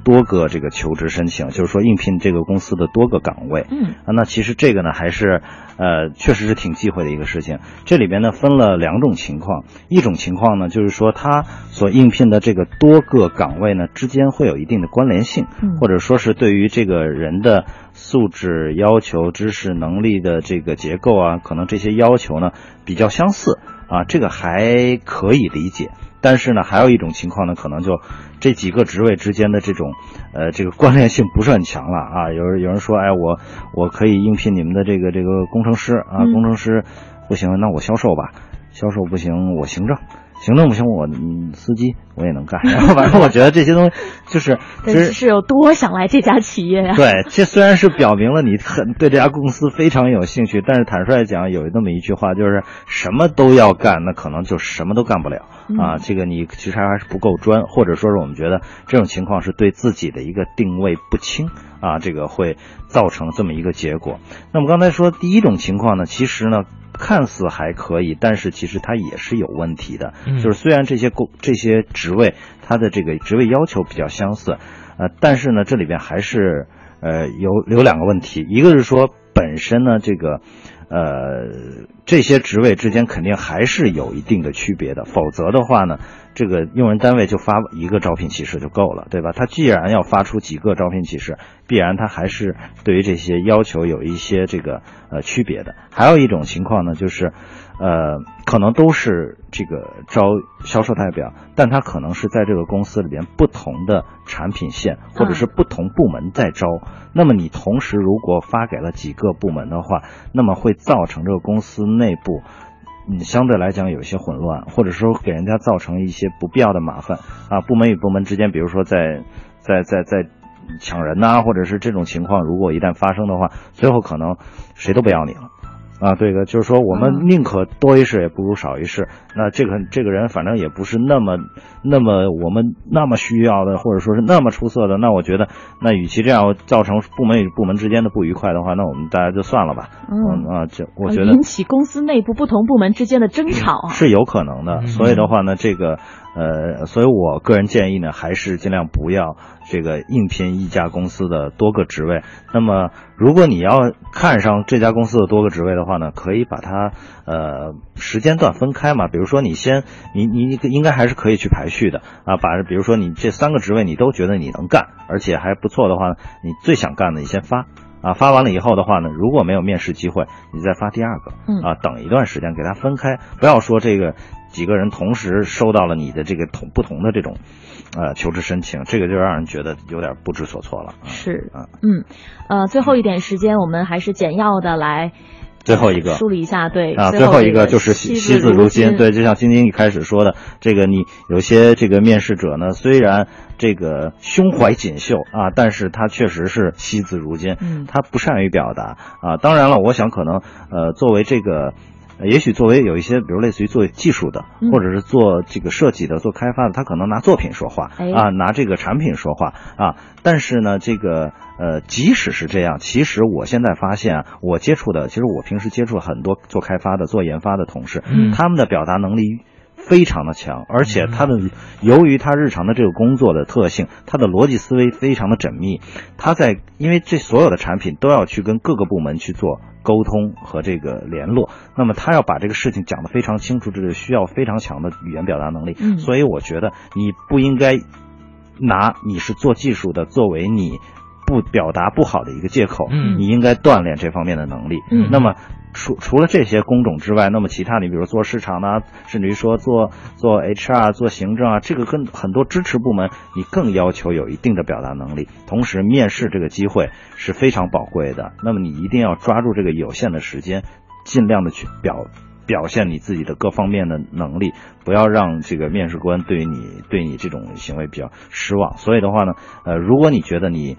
多个这个求职申请，就是说应聘这个公司的多个岗位。嗯啊，那其实这个呢，还是呃，确实是挺忌讳的一个事情。这里边呢分了两种情况，一种情况呢，就是说他所应聘的这个多个岗位呢之间会有一定的关联性，嗯或者说是对于这个人的素质要求、知识能力的这个结构啊，可能这些要求呢比较相似啊，这个还可以理解。但是呢，还有一种情况呢，可能就这几个职位之间的这种，呃，这个关联性不是很强了啊。有人有人说，哎，我我可以应聘你们的这个这个工程师啊，嗯工程师不行，那我销售吧，销售不行，我行政。行政不行，我嗯司机我也能干。然后反正我觉得这些东西就是，其实是有多想来这家企业呀？对，这虽然是表明了你很对这家公司非常有兴趣，但是坦率讲，有那么一句话，就是什么都要干，那可能就什么都干不了啊。这个你其实还是不够专，或者说是我们觉得这种情况是对自己的一个定位不清啊，这个会造成这么一个结果。那么刚才说第一种情况呢，其实呢。看似还可以，但是其实它也是有问题的。嗯就是虽然这些工这些职位它的这个职位要求比较相似，呃，但是呢，这里边还是呃有有两个问题，一个是说本身呢这个呃这些职位之间肯定还是有一定的区别的，否则的话呢，这个用人单位就发一个招聘启事就够了，对吧？他既然要发出几个招聘启事，必然他还是对于这些要求有一些这个呃区别的。还有一种情况呢，就是呃可能都是这个招销售代表，但他可能是在这个公司里边不同的产品线或者是不同部门在招。那么你同时如果发给了几个部门的话，那么会造成这个公司内部。嗯，相对来讲有一些混乱，或者说给人家造成一些不必要的麻烦啊。部门与部门之间，比如说在在在在抢人呐、或者是这种情况，如果一旦发生的话，最后可能谁都不要你了。啊，对的，就是说我们宁可多一事也不如少一事。那这个这个人反正也不是那么那么我们那么需要的，或者说是那么出色的。那我觉得，那与其这样造成部门与部门之间的不愉快的话，那我们大家就算了吧。嗯啊，这我觉得引起公司内部不同部门之间的争 吵啊。是有可能的。所以的话呢，这个呃，所以我个人建议呢，还是尽量不要这个应聘一家公司的多个职位。那么，如果你要看上这家公司的多个职位的话呢，可以把它呃时间段分开嘛。比如说，你先你你应该还是可以去排序的啊，把比如说你这三个职位你都觉得你能干，而且还不错的话，你最想干的你先发。啊，发完了以后的话呢，如果没有面试机会，你再发第二个。嗯啊，等一段时间给他分开，不要说这个几个人同时收到了你的这个同不同的这种呃求职申请，这个就让人觉得有点不知所措了。是，啊，嗯，呃，最后一点时间，我们还是简要的来。最后一个梳理一下，对啊，最最后一个个就是惜惜字如金，对，就像晶晶一开始说的，这个你有些这个面试者呢，虽然这个胸怀锦绣啊，但是他确实是惜字如金，嗯，他不善于表达啊。当然了，我想可能呃，作为这个。也许作为有一些，比如类似于做技术的，嗯或者是做这个设计的、做开发的，他可能拿作品说话哎啊，拿这个产品说话啊。但是呢，这个呃，即使是这样，其实我现在发现啊，我接触的，其实我平时接触很多做开发的、做研发的同事，嗯他们的表达能力。非常的强，而且他的由于他日常的这个工作的特性，他的逻辑思维非常的缜密。他在因为这所有的产品都要去跟各个部门去做沟通和这个联络，那么他要把这个事情讲得非常清楚，这是需要非常强的语言表达能力。嗯所以我觉得你不应该拿你是做技术的作为你不表达不好的一个借口，嗯你应该锻炼这方面的能力。嗯那么除除了这些工种之外，那么其他你比如做市场啊，甚至于说做做 HR 做行政啊，这个跟很多支持部门你更要求有一定的表达能力。同时，面试这个机会是非常宝贵的，那么你一定要抓住这个有限的时间，尽量的去表。表现你自己的各方面的能力，不要让这个面试官对你对你这种行为比较失望。所以的话呢，呃，如果你觉得你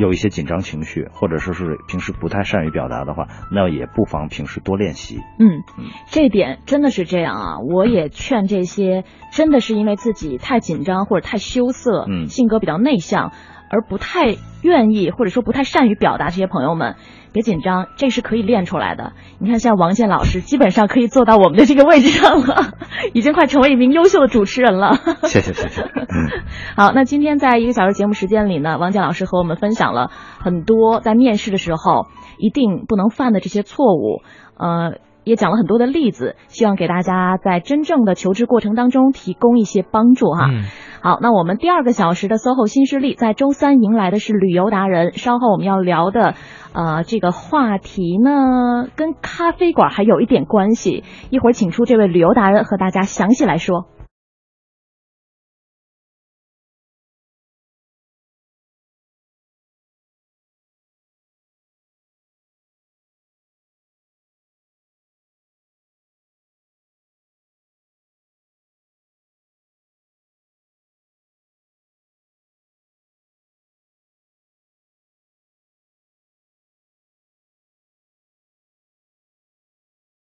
有一些紧张情绪，或者说是平时不太善于表达的话，那也不妨平时多练习。嗯，这点真的是这样啊！我也劝这些真的是因为自己太紧张或者太羞涩，嗯性格比较内向，而不太愿意或者说不太善于表达这些朋友们，别紧张，这是可以练出来的。你看，像王健老师，基本上可以做到我们的这个位置上了，已经快成为一名优秀的主持人了。谢谢谢谢。嗯 好，那今天在一个小时节目时间里呢，王健老师和我们分享了很多在面试的时候一定不能犯的这些错误，呃，也讲了很多的例子，希望给大家在真正的求职过程当中提供一些帮助哈。嗯好，那我们第二个小时的 SOHO 新势力在周三迎来的是旅游达人，稍后我们要聊的呃这个话题呢，跟咖啡馆还有一点关系，一会儿请出这位旅游达人和大家详细来说。